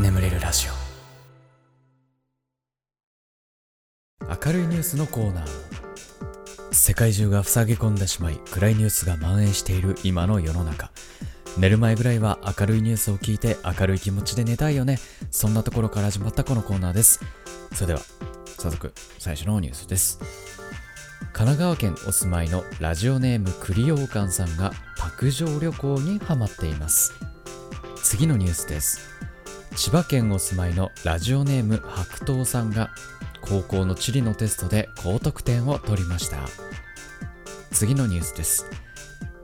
眠れるラジオ。明るいニュースのコーナー。世界中が塞ぎ込んでしまい暗いニュースが蔓延している今の世の中。寝る前ぐらいは明るいニュースを聞いて明るい気持ちで寝たいよね。そんなところから始まったこのコーナーです。それでは早速最初のニュースです。神奈川県お住まいのラジオネーム栗羊羹さんが卓上旅行にハマっています。次のニュースです。千葉県お住まいのラジオネーム白桃さんが高校の地理のテストで高得点を取りました。次のニュースです。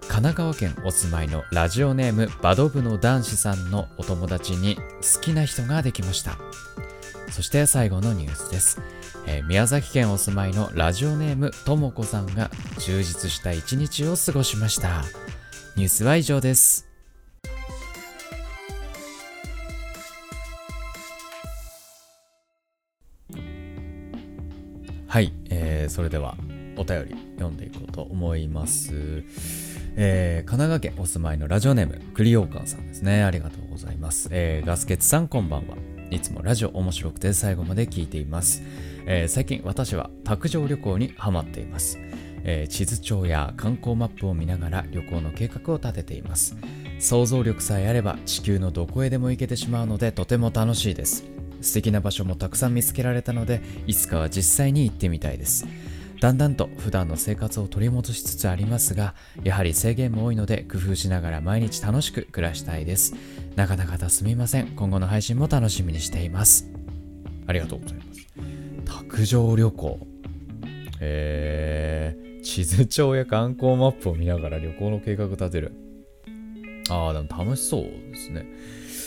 神奈川県お住まいのラジオネームバド部の男子さんのお友達に好きな人ができました。そして最後のニュースです、えー宮崎県お住まいのラジオネームともこさんが充実した一日を過ごしました。ニュースは以上です。はい、えーそれではお便り読んでいこうと思います、えー神奈川県お住まいのラジオネームクリオーカンさんですね。ありがとうございます、えーガスケツさんこんばんは。いつもラジオ面白くて最後まで聞いています、えー最近私は卓上旅行にハマっています、えー地図帳や観光マップを見ながら旅行の計画を立てています。想像力さえあれば地球のどこへでも行けてしまうのでとても楽しいです。素敵な場所もたくさん見つけられたのでいつかは実際に行ってみたいです。だんだんと普段の生活を取り戻しつつありますがやはり制限も多いので工夫しながら毎日楽しく暮らしたいです。なかなかとすみません。今後の配信も楽しみにしています。ありがとうございます。卓上旅行。え、地図帳や観光マップを見ながら旅行の計画立てる。ああでも楽しそうですね。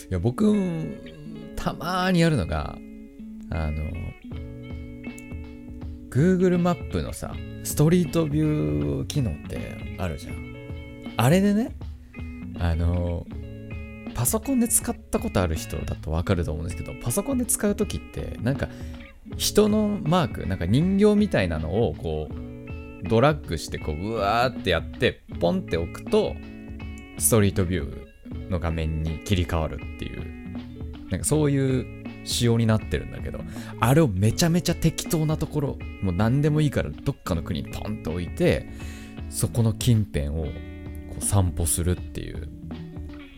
いや僕たまーにやるのがあの Google マップのさストリートビュー機能ってあるじゃん。あれでねあのパソコンで使ったことある人だとわかると思うんですけどパソコンで使う時ってなんか人のマークなんか人形みたいなのをこうドラッグしてこううわーってやってポンって置くとストリートビューの画面に切り替わるっていう。なんかそういう仕様になってるんだけどあれをめちゃめちゃ適当なところもう何でもいいからどっかの国にポンと置いてそこの近辺をこう散歩するっていう。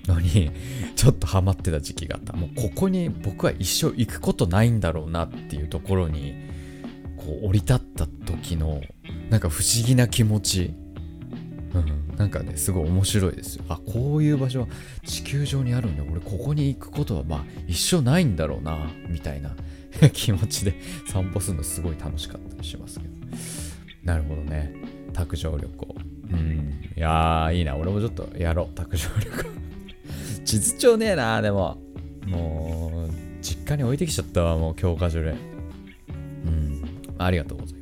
のにちょっとハマってた時期があった。もうここに僕は一生行くことないんだろうなっていうところにこう降り立った時のなんか不思議な気持ち。うん、なんかねすごい面白いですよ。あこういう場所は地球上にあるんだ。俺ここに行くことはまあ一生ないんだろうなみたいな 気持ちで散歩するのすごい楽しかったりしますけど。なるほどね。卓上旅行。うん。いやーいいな。俺もちょっとやろう。卓上旅行。地図帳ねえなでも。もう実家に置いてきちゃったわもう教科書で。うん。ありがとうございます。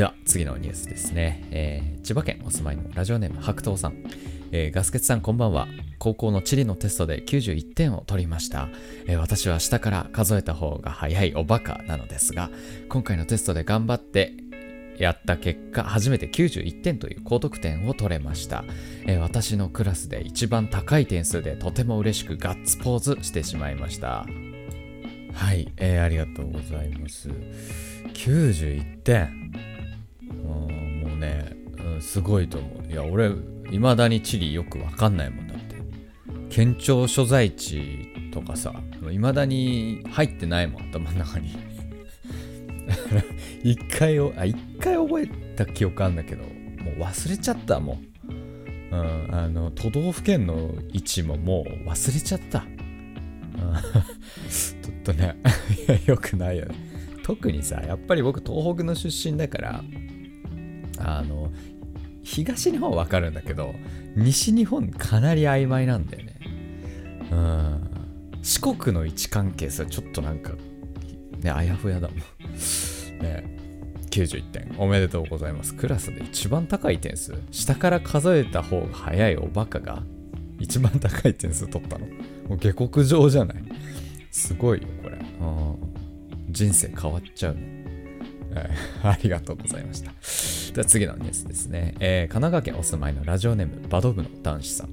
では次のニュースですね、えー千葉県お住まいのラジオネーム白桃さん、えーガスケツさんこんばんは。高校の地理のテストで91点を取りました、えー私は下から数えた方が早いおバカなのですが今回のテストで頑張ってやった結果初めて91点という高得点を取れました、えー私のクラスで一番高い点数でとても嬉しくガッツポーズしてしまいました。はい、えーありがとうございます。91点。うんもうね、うん、すごいと思う。いや俺いまだに地理よくわかんないもんだって。県庁所在地とかさいまだに入ってないもん頭の中に。一回おあ一回覚えた記憶あんだけどもう忘れちゃったもん、うん、あの都道府県の位置ももう忘れちゃった、うん、ちょっとね いやよくないよね。特にさやっぱり僕東北の出身だからあの東日本はわかるんだけど西日本かなり曖昧なんだよね。うん。四国の位置関係さちょっとなんかねあやふやだもん。ね。91点。おめでとうございます。クラスで一番高い点数。下から数えた方が早いおバカが一番高い点数取ったの。もう下克上じゃない。すごいよこれ。人生変わっちゃうね。ありがとうございました。では次のニュースですね、えー神奈川県お住まいのラジオネームバド部の男子さん。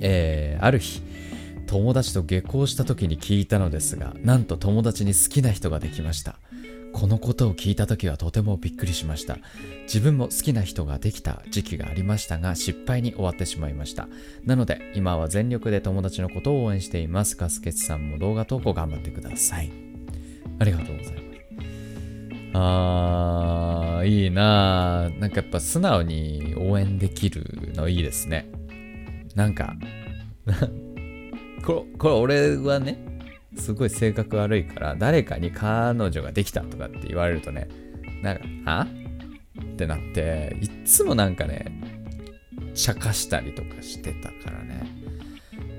えー、ある日友達と下校した時に聞いたのですがなんと友達に好きな人ができました。このことを聞いた時はとてもびっくりしました。自分も好きな人ができた時期がありましたが失敗に終わってしまいました。なので今は全力で友達のことを応援しています。ガスケツさんも動画投稿頑張ってください。ありがとうございます。あーいいななんかやっぱ素直に応援できるのいいですね。なんか これこれ俺はねすごい性格悪いから誰かに彼女ができたとかって言われるとねなんかあ？ってなっていっつもなんかね茶化したりとかしてたからね。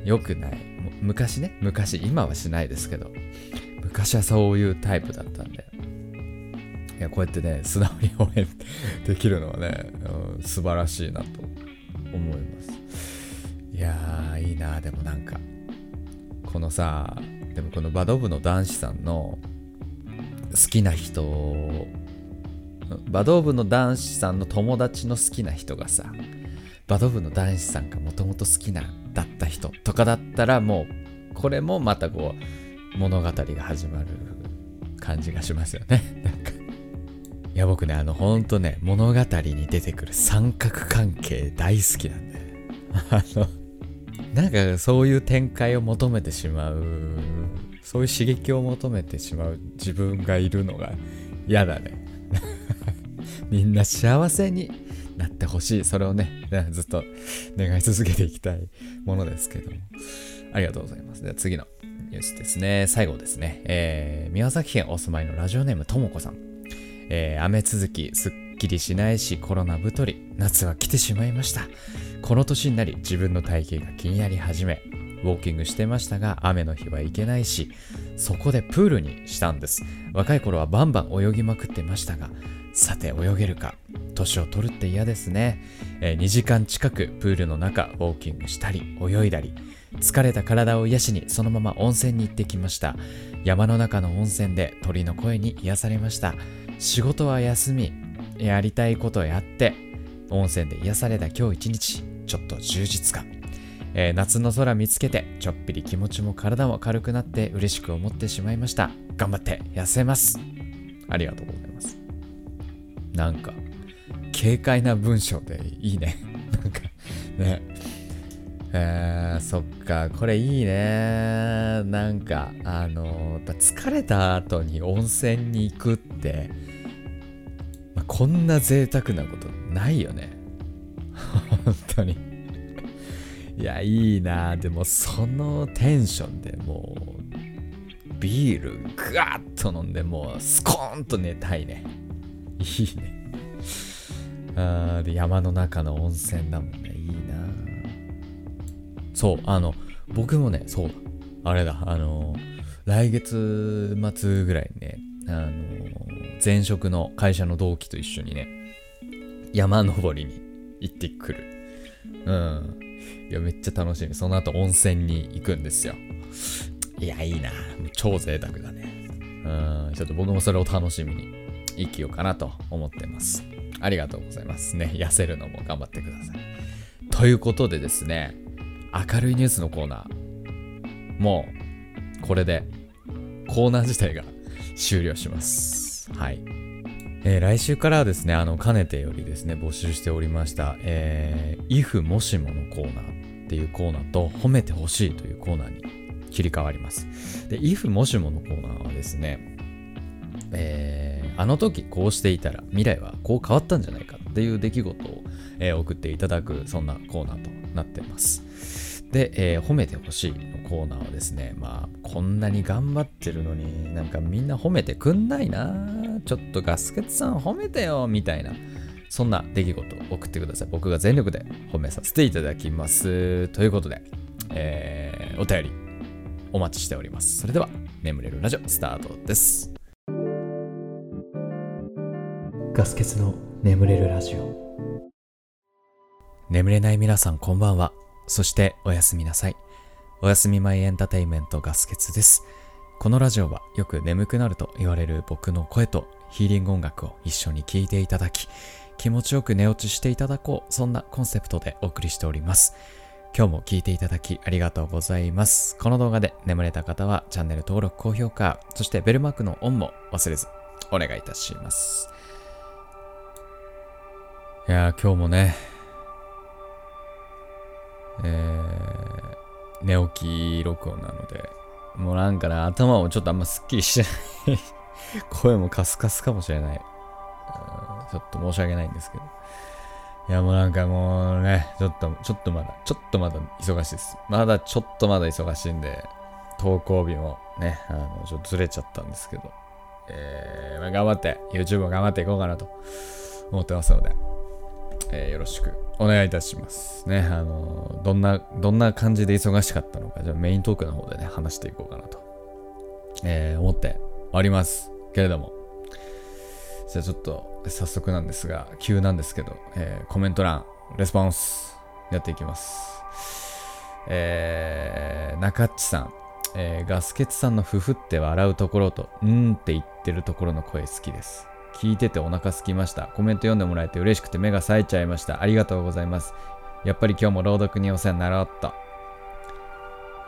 よくない。昔ね。昔今はしないですけど。昔はそういうタイプだったんで。いやこうやってね素直に応援できるのはね、うん、素晴らしいなと思います。いやーいいなでもなんかこのさでもこのバド部の男子さんの好きな人バド部の男子さんの友達の好きな人がさバド部の男子さんがもともと好きなだった人とかだったらもうこれもまたこう物語が始まる感じがしますよね。いや僕ねあのほんとね物語に出てくる三角関係大好きなんで。あのなんかそういう展開を求めてしまうそういう刺激を求めてしまう自分がいるのが嫌だね。みんな幸せになってほしい。それをねずっと願い続けていきたいものですけども。ありがとうございます。では次のニュースですね。最後ですね、えー、宮崎県お住まいのラジオネームともこさん、えー、雨続きすっきりしないしコロナ太り夏は来てしまいました。この年になり自分の体型が気になり始めウォーキングしてましたが雨の日は行けないしそこでプールにしたんです。若い頃はバンバン泳ぎまくってましたがさて泳げるか年を取るって嫌ですね、えー、2時間近くプールの中ウォーキングしたり泳いだり疲れた体を癒しにそのまま温泉に行ってきました。山の中の温泉で鳥の声に癒されました。仕事は休みやりたいことやって温泉で癒された今日一日ちょっと充実感、えー、夏の空見つけてちょっぴり気持ちも体も軽くなって嬉しく思ってしまいました。頑張って痩せます。ありがとうございます。なんか軽快な文章でいいね。なんかね。えー、そっかこれいいね。なんかあのー、疲れた後に温泉に行くって、こんな贅沢なことないよね本当にいや、いいな。でも、そのテンションでもう、ビールグワッと飲んで、もう、スコーンと寝たいね。いいね。あで山の中の温泉だもんね。いいな。そう、あの、僕もね、そうだ。あれだ、あの、来月末ぐらいにね、あの、前職の会社の同期と一緒にね、山登りに行ってくる。うん。いや、めっちゃ楽しみ。その後温泉に行くんですよ。いや、いいな。超贅沢だね。うん。ちょっと僕もそれを楽しみに生きようかなと思ってます。ありがとうございますね。痩せるのも頑張ってください。ということでですね、明るいニュースのコーナー、もう、これで、コーナー自体が終了します。はい。えー、来週からはですね、あの、かねてよりですね、募集しておりました、えー、if もしものコーナーっていうコーナーと、褒めてほしいというコーナーに切り替わります。で、if もしものコーナーはですね、えー、あの時こうしていたら未来はこう変わったんじゃないかっていう出来事を、えー、送っていただく、そんなコーナーとなってます。で、えー、褒めてほしいのコーナーはですね、まあ、こんなに頑張ってるのになんかみんな褒めてくんないなちょっとガスケツさん褒めてよみたいな、そんな出来事を送ってください。僕が全力で褒めさせていただきます。ということで、えー、お便りお待ちしております。それでは、眠れるラジオスタートです。ガスケツの眠れるラジオ。眠れない皆さんこんばんは。そしておやすみなさい。おやすみマイエンターテイメントガスケツです。このラジオはよく眠くなると言われる僕の声とヒーリング音楽を一緒に聴いていただき、気持ちよく寝落ちしていただこう、そんなコンセプトでお送りしております。今日も聞いていただきありがとうございます。この動画で眠れた方はチャンネル登録、高評価、そしてベルマークのオンも忘れずお願いいたします。いやー、今日もね、えー、寝起き録音なので、もうなんかね、頭もちょっとあんますっきりしてない。声もカスカスかもしれない。ちょっと申し訳ないんですけど。いやもうなんかもうね、ちょっと、ちょっとまだ、ちょっとまだ忙しいです。まだちょっとまだ忙しいんで、投稿日もね、あの、ちょっとずれちゃったんですけど、えー、まあ頑張って、YouTube も頑張っていこうかなと思ってますので、えーよろしくお願いいたします。ね、あの、どんな、どんな感じで忙しかったのか、じゃあメイントークの方でね、話していこうかなと、えー思っております。けれども、じゃあちょっと早速なんですが、急なんですけど、えーコメント欄、レスポンスやっていきます。えー、中っちさん、えーガスケツさんのふふって笑うところと、うんって言ってるところの声好きです。聞いててお腹すきました。コメント読んでもらえて嬉しくて目が冴えちゃいました。ありがとうございます。やっぱり今日も朗読にお世話になろうっと。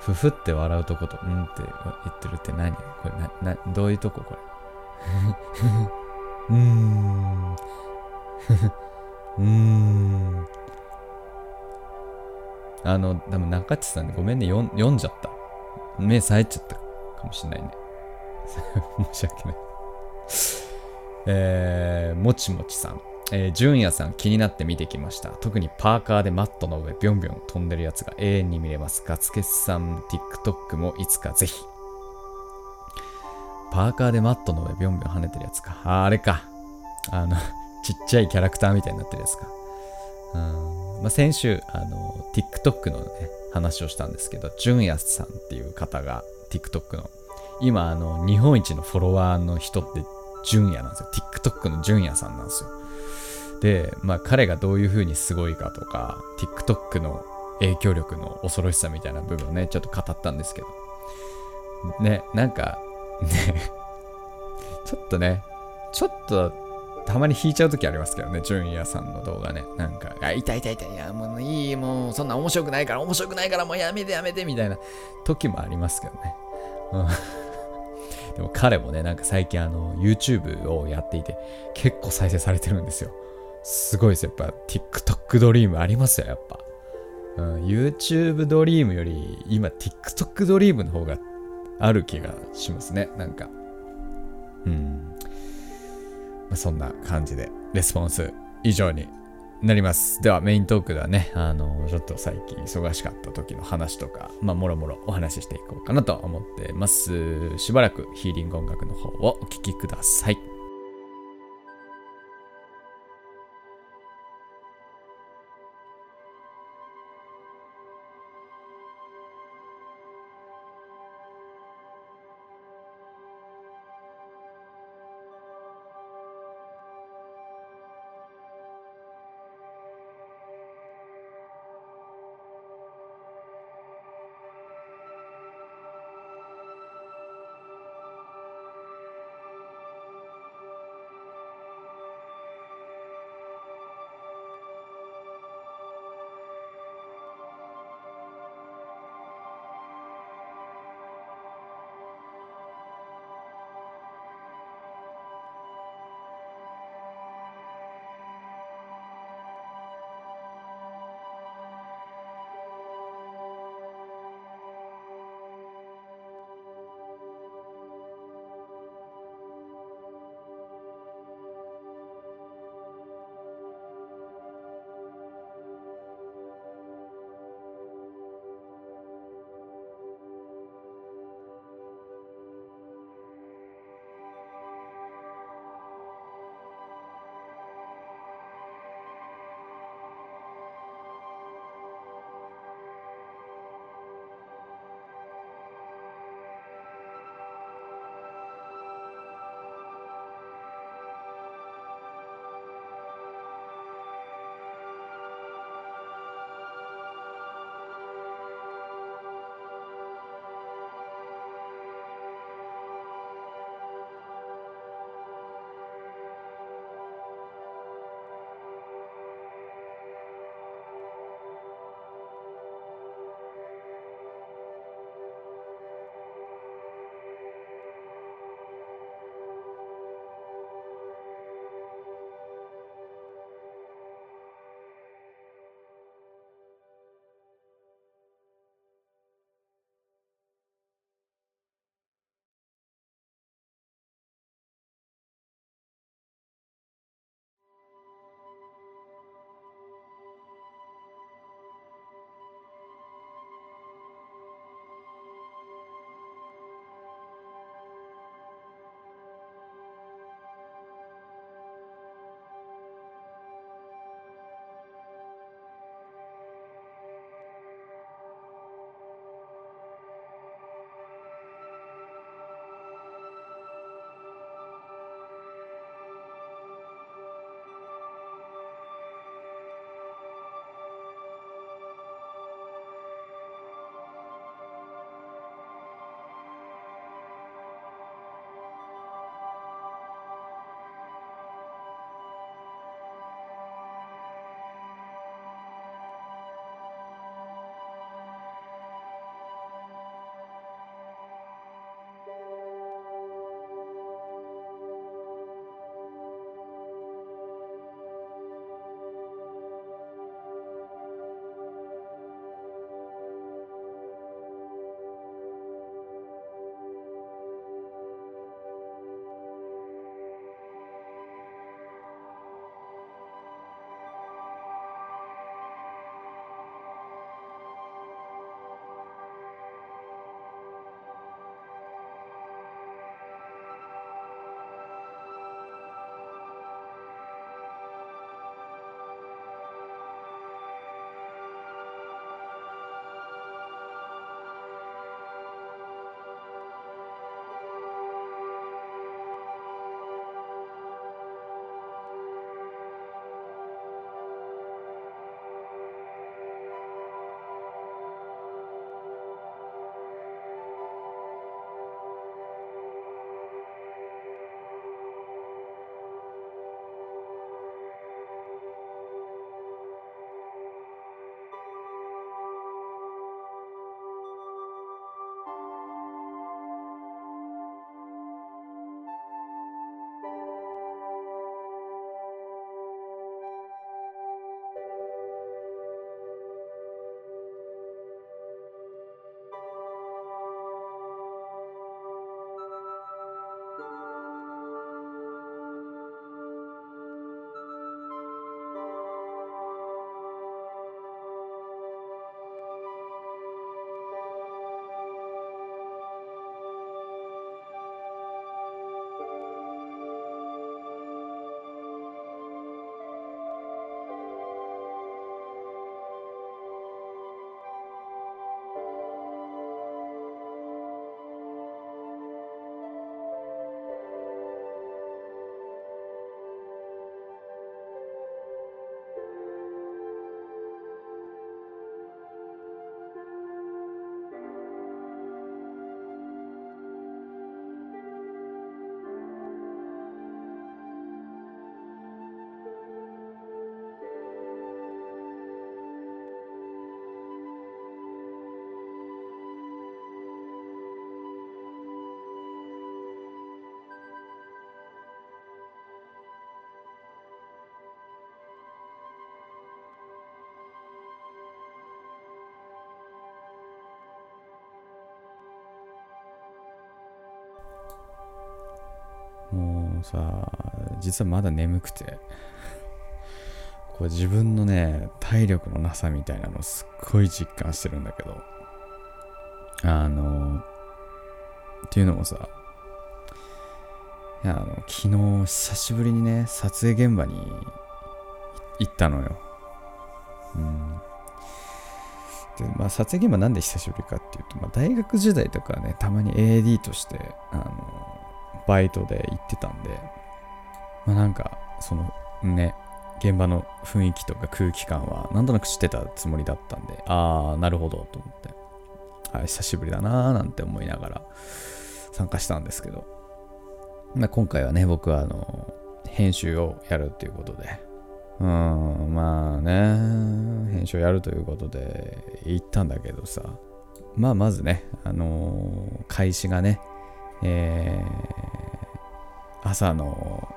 ふふって笑うとこと、うんって言ってるって何？これな、な、どういうとここれ？うーん。うーん。あの、でも中地さんごめんね、読ん読んじゃった。目冴えちゃったかもしんないね。申し訳ない。えー、もちもちさん。えー、純也さん気になって見てきました。特にパーカーでマットの上ビョンビョン飛んでるやつが永遠に見れます。ガツケスさん TikTok もいつかぜひ。パーカーでマットの上ビョンビョン跳ねてるやつか。あ、あれか。あの、ちっちゃいキャラクターみたいになってるやつか。うんまあ、先週、あの、TikTok のね、話をしたんですけど、純也さんっていう方が TikTok の、今、あの、日本一のフォロワーの人って純也なんですよ。TikTok の純也さんなんですよ。で、まあ、彼がどういう風にすごいかとか、TikTok の影響力の恐ろしさみたいな部分をね、ちょっと語ったんですけど、ね、なんか、ね、ちょっとね、ちょっと、たまに引いちゃう時ありますけどね、純也さんの動画ね。なんか、あ、痛い痛い痛い、いや、もういい、もう、そんな面白くないから、面白くないから、もうやめてやめて、みたいな時もありますけどね。うんでも彼もね、なんか最近あの、YouTube をやっていて、結構再生されてるんですよ。すごいですよ。やっぱ TikTok ドリームありますよ、やっぱ。うん、YouTube ドリームより、今 TikTok ドリームの方がある気がしますね。なんか。うん。まあ、そんな感じで、レスポンス以上になります。では、メイントークではね、あの、ちょっと最近忙しかった時の話とか、まあ、もろもろお話ししていこうかなと思ってます。しばらくヒーリング音楽の方をお聴きください。もうさ実はまだ眠くて。こう自分のね体力のなさみたいなのすっごい実感してるんだけど。あのっていうのもさいやあの昨日久しぶりにね撮影現場に行ったのよ。うん。でまあ、撮影現場なんで久しぶりかっていうと、まあ、大学時代とかねたまに AD としてあのバイトで行ってたんでまあなんかそのね現場の雰囲気とか空気感はなんとなく知ってたつもりだったんでああなるほどと思ってはい久しぶりだなーなんて思いながら参加したんですけど、まあ、今回はね僕はあの編集をやるっていうことで。うん、まあね、編集をやるということで行ったんだけどさ、まあまずね、あのー、開始がね、えー、朝の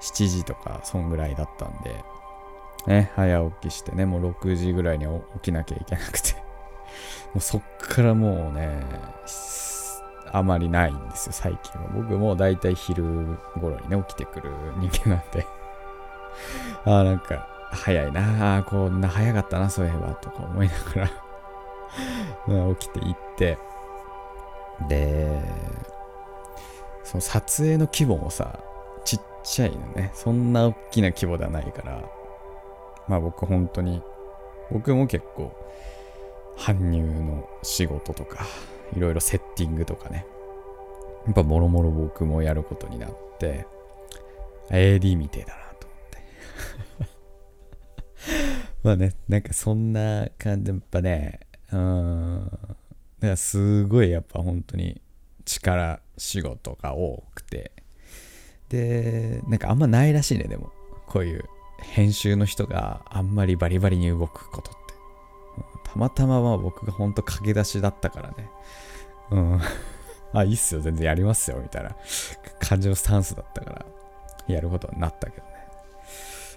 7時とか、そんぐらいだったんで、ね、早起きしてね、もう6時ぐらいに起きなきゃいけなくて、もうそっからもうね、あまりないんですよ、最近は。僕もだいたい昼頃にね、起きてくる人間なんで。ああ、なんか、早いなあ、こんな早かったな、そういえば、とか思いながら。起きていって、で、その撮影の規模もさ、ちっちゃいのね。そんな大きな規模ではないから、まあ僕本当に、僕も結構、搬入の仕事とか、いろいろセッティングとかね、やっぱもろもろ僕もやることになって、AD みてえだなと思って。まあね、なんかそんな感じやっぱね、うん、だからすごいやっぱ本当に力仕事が多くて、で、なんかあんまないらしいね、でも。こういう編集の人があんまりバリバリに動くことって。たまたままあ僕が本当駆け出しだったからね。うん。あ、いいっすよ、全然やりますよ、みたいな感じのスタンスだったから、やることになったけどね。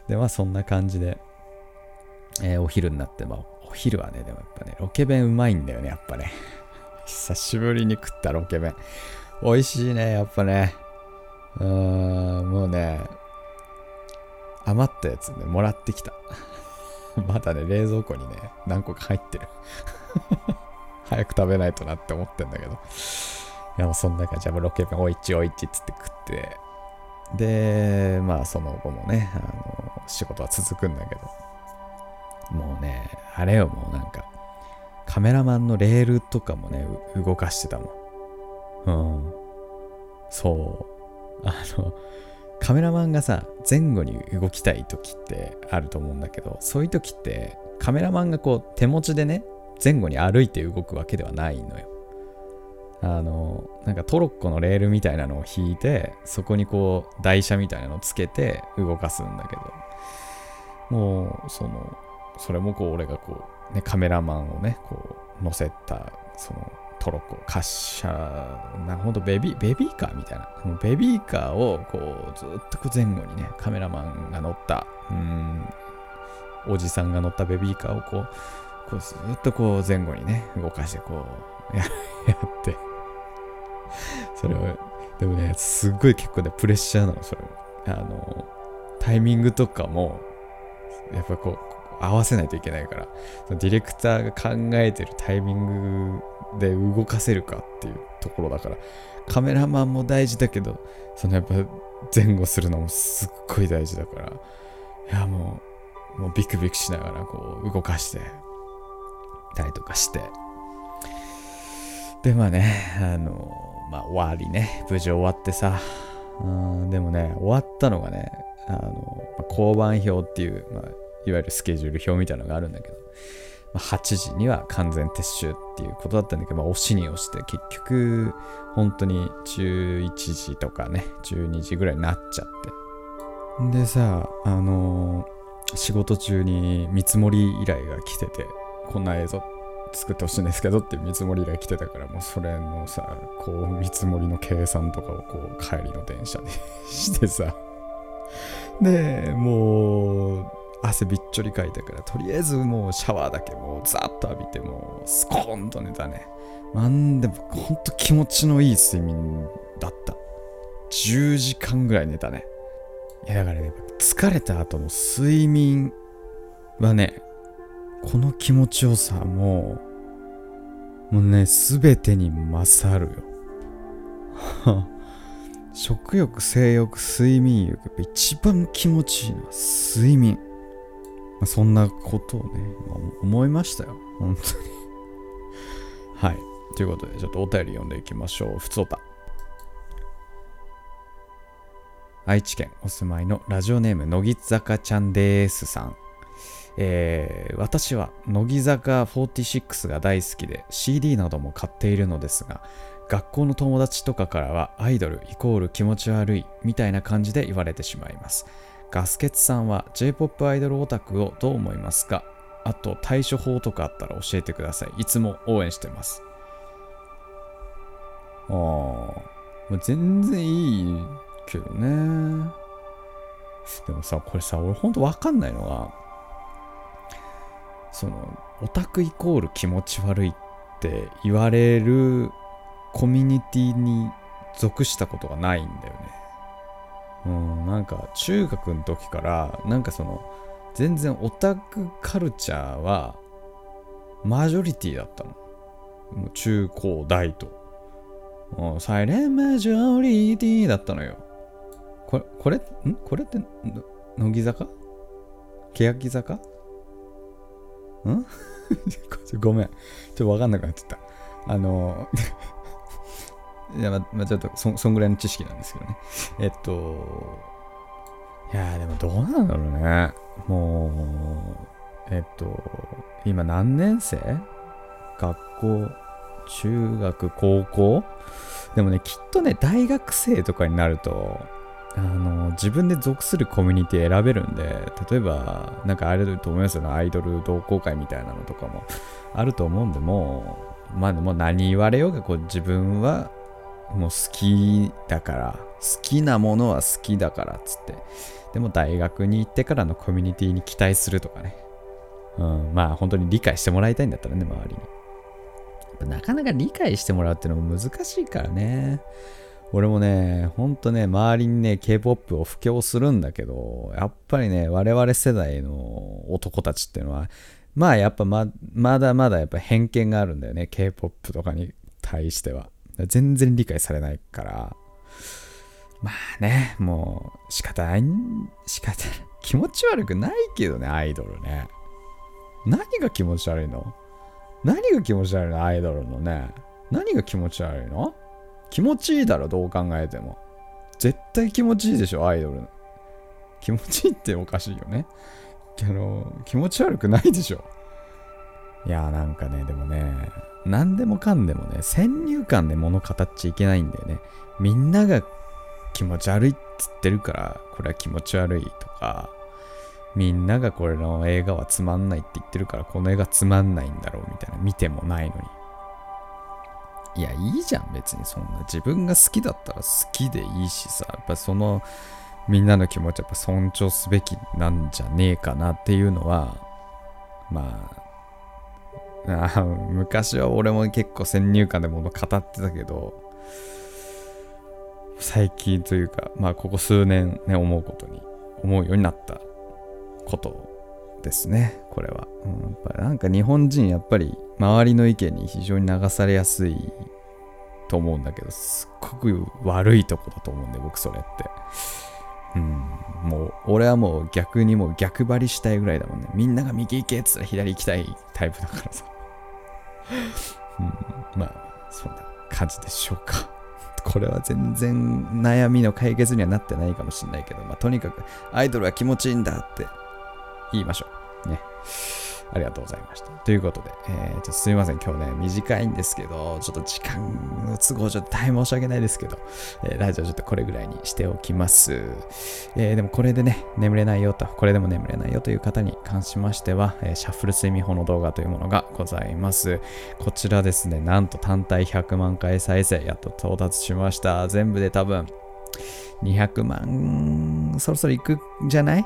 で、まあそんな感じで、えー、お昼になって、まあお昼はね、でもやっぱね、ロケ弁うまいんだよね、やっぱね。久しぶりに食ったロケ弁。美味しいね、やっぱね。うーん、もうね、余ったやつね、もらってきた。まだね、冷蔵庫にね、何個か入ってる。早く食べないとなって思ってんだけど。いや、もうそんな感じで、ロケ弁おいちおいちっつって食って、で、まあその後もね、あの、仕事は続くんだけど、もうね、あれよ、もうなんか、カメラマンのレールとかもね、動かしてたもん。うん。そう。あの、カメラマンがさ、前後に動きたい時ってあると思うんだけど、そういう時って、カメラマンがこう手持ちでね、前後に歩いて動くわけではないのよ。あの、なんかトロッコのレールみたいなのを引いて、そこにこう台車みたいなのをつけて動かすんだけど、もう、その、それもこう俺がこう、ね、カメラマンをね、こう乗せた、そのトロッコ、滑車、なほんとベビー、ベビーカーみたいな、ベビーカーをこうずっと前後にね、カメラマンが乗った、うん、おじさんが乗ったベビーカーをこう、こうずっとこう前後にね、動かしてこう、やって、それは、でもね、すっごい結構ね、プレッシャーなの、それも。あの、タイミングとかも、やっぱこう、合わせないといけないから、そのディレクターが考えてるタイミングで動かせるかっていうところだから、カメラマンも大事だけど、そのやっぱ前後するのもすっごい大事だから、いやもう、もうビクビクしながらこう動かして、たりとかして、でまあね、あの、まあ終わりね、無事終わってさ、うん、でもね、終わったのがね、あの、交番表っていう、まあ、いわゆるスケジュール表みたいなのがあるんだけど、8時には完全撤収っていうことだったんだけど、まあ、押しに押して結局本当に11時とかね12時ぐらいになっちゃって。でさあのー、仕事中に見積もり依頼が来ててこんな映像作ってほしいんですけどって見積もり依頼来てたからもうそれのさこう見積もりの計算とかをこう帰りの電車で してさ。でもう汗びっちょりかいたから、とりあえずもうシャワーだけもうザッと浴びて、もうスコーンと寝たね。なんでもほんと気持ちのいい睡眠だった。10時間ぐらい寝たね。いやだからね、疲れた後の睡眠はね、この気持ちよさもう、もうね、すべてに勝るよ。食欲、性欲、睡眠欲、一番気持ちいいのは睡眠。ま、そんなことをね、思いましたよ。本当に はい。ということで、ちょっとお便り読んでいきましょう。ふつおた。愛知県お住まいのラジオネーム、乃木坂ちゃんですさん。えー、私は乃木坂46が大好きで CD なども買っているのですが学校の友達とかからはアイドルイコール気持ち悪いみたいな感じで言われてしまいますガスケツさんは J-POP アイドルオタクをどう思いますか？あと対処法とかあったら教えてください。いつも応援してます。ああもう全然いいけどね。でもさこれさ俺ほんとわかんないのがそのオタクイコール気持ち悪いって言われるコミュニティに属したことがないんだよね。うん、なんか中学の時からなんかその全然オタクカルチャーはマジョリティだったの。もう中高大ともう。サイレンマジョリティだったのよ。これ、これ、ん？これって、乃木坂？欅坂？ん？ごめん。ちょっとわかんなくなっちゃった。あの、いや、ま、あ、ちょっとそ、そんぐらいの知識なんですけどね。えっと、いやでもどうなんだろうね。もう、えっと、今何年生？学校、中学、高校？でもね、きっとね、大学生とかになると、あの自分で属するコミュニティ選べるんで例えばなんかあると思いますよね。アイドル同好会みたいなのとかもあると思うんでもうまあでも何言われようがこう自分はもう好きだから好きなものは好きだからっつって。でも大学に行ってからのコミュニティに期待するとかね、うん、まあ本当に理解してもらいたいんだったらね周りに。なかなか理解してもらうっていうのも難しいからね。俺もね、ほんとね、周りにね、K-POP を布教するんだけど、やっぱりね、我々世代の男たちっていうのは、まあやっぱままだまだやっぱ偏見があるんだよね、K-POP とかに対しては。全然理解されないから、まあね、もう仕方ない、仕方ない。気持ち悪くないけどね、アイドルね。何が気持ち悪いの？何が気持ち悪いのアイドルのね。何が気持ち悪いの？気持ちいいだろ、どう考えても。絶対気持ちいいでしょ、アイドル。気持ちいいっておかしいよね。あの、気持ち悪くないでしょ。いやなんかね、でもね、何でもかんでもね、先入観で物語っちゃいけないんだよね。みんなが気持ち悪いっつってるから、これは気持ち悪いとか、みんながこれの映画はつまんないって言ってるから、この映画つまんないんだろうみたいな、見てもないのに。いや、いいじゃん、別にそんな。自分が好きだったら好きでいいしさ、やっぱその、みんなの気持ちやっぱ尊重すべきなんじゃねえかなっていうのは、まあ、あ昔は俺も結構先入観でもの語ってたけど、最近というか、まあここ数年ね、思うことに、思うようになったことですね、これは。うん、やっぱなんか日本人、やっぱり周りの意見に非常に流されやすいと思うんだけど、すっごく悪いとこだと思うんで、僕それって。うん、もう、俺はもう逆にもう逆張りしたいぐらいだもんね。みんなが右行けっつったら左行きたいタイプだからさ。うん、まあ、そんな感じでしょうか。これは全然悩みの解決にはなってないかもしれないけど、まあ、とにかくアイドルは気持ちいいんだって言いましょう。ね。ありがとうございました。ということで、えー、ちょっとすみません。今日ね、短いんですけど、ちょっと時間の都合上大変申し訳ないですけど、えー、ラジオちょっとこれぐらいにしておきます。えー、でもこれでね、眠れないよと、これでも眠れないよという方に関しましては、えシャッフル睡眠法の動画というものがございます。こちらですね、なんと単体100万回再生、やっと到達しました。全部で多分、200万、そろそろいくんじゃない？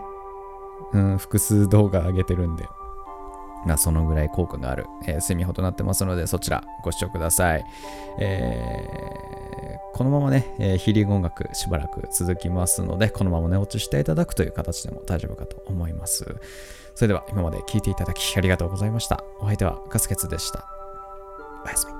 うん、複数動画上げてるんで。ま、そのぐらい効果がある、えー、セミホとなってますので、そちらご視聴ください。えーこのままね、えーヒーリング音楽しばらく続きますので、このまま寝落ちしていただくという形でも大丈夫かと思います。それでは今まで聴いていただきありがとうございました。お相手はカスケツでした。おやすみ。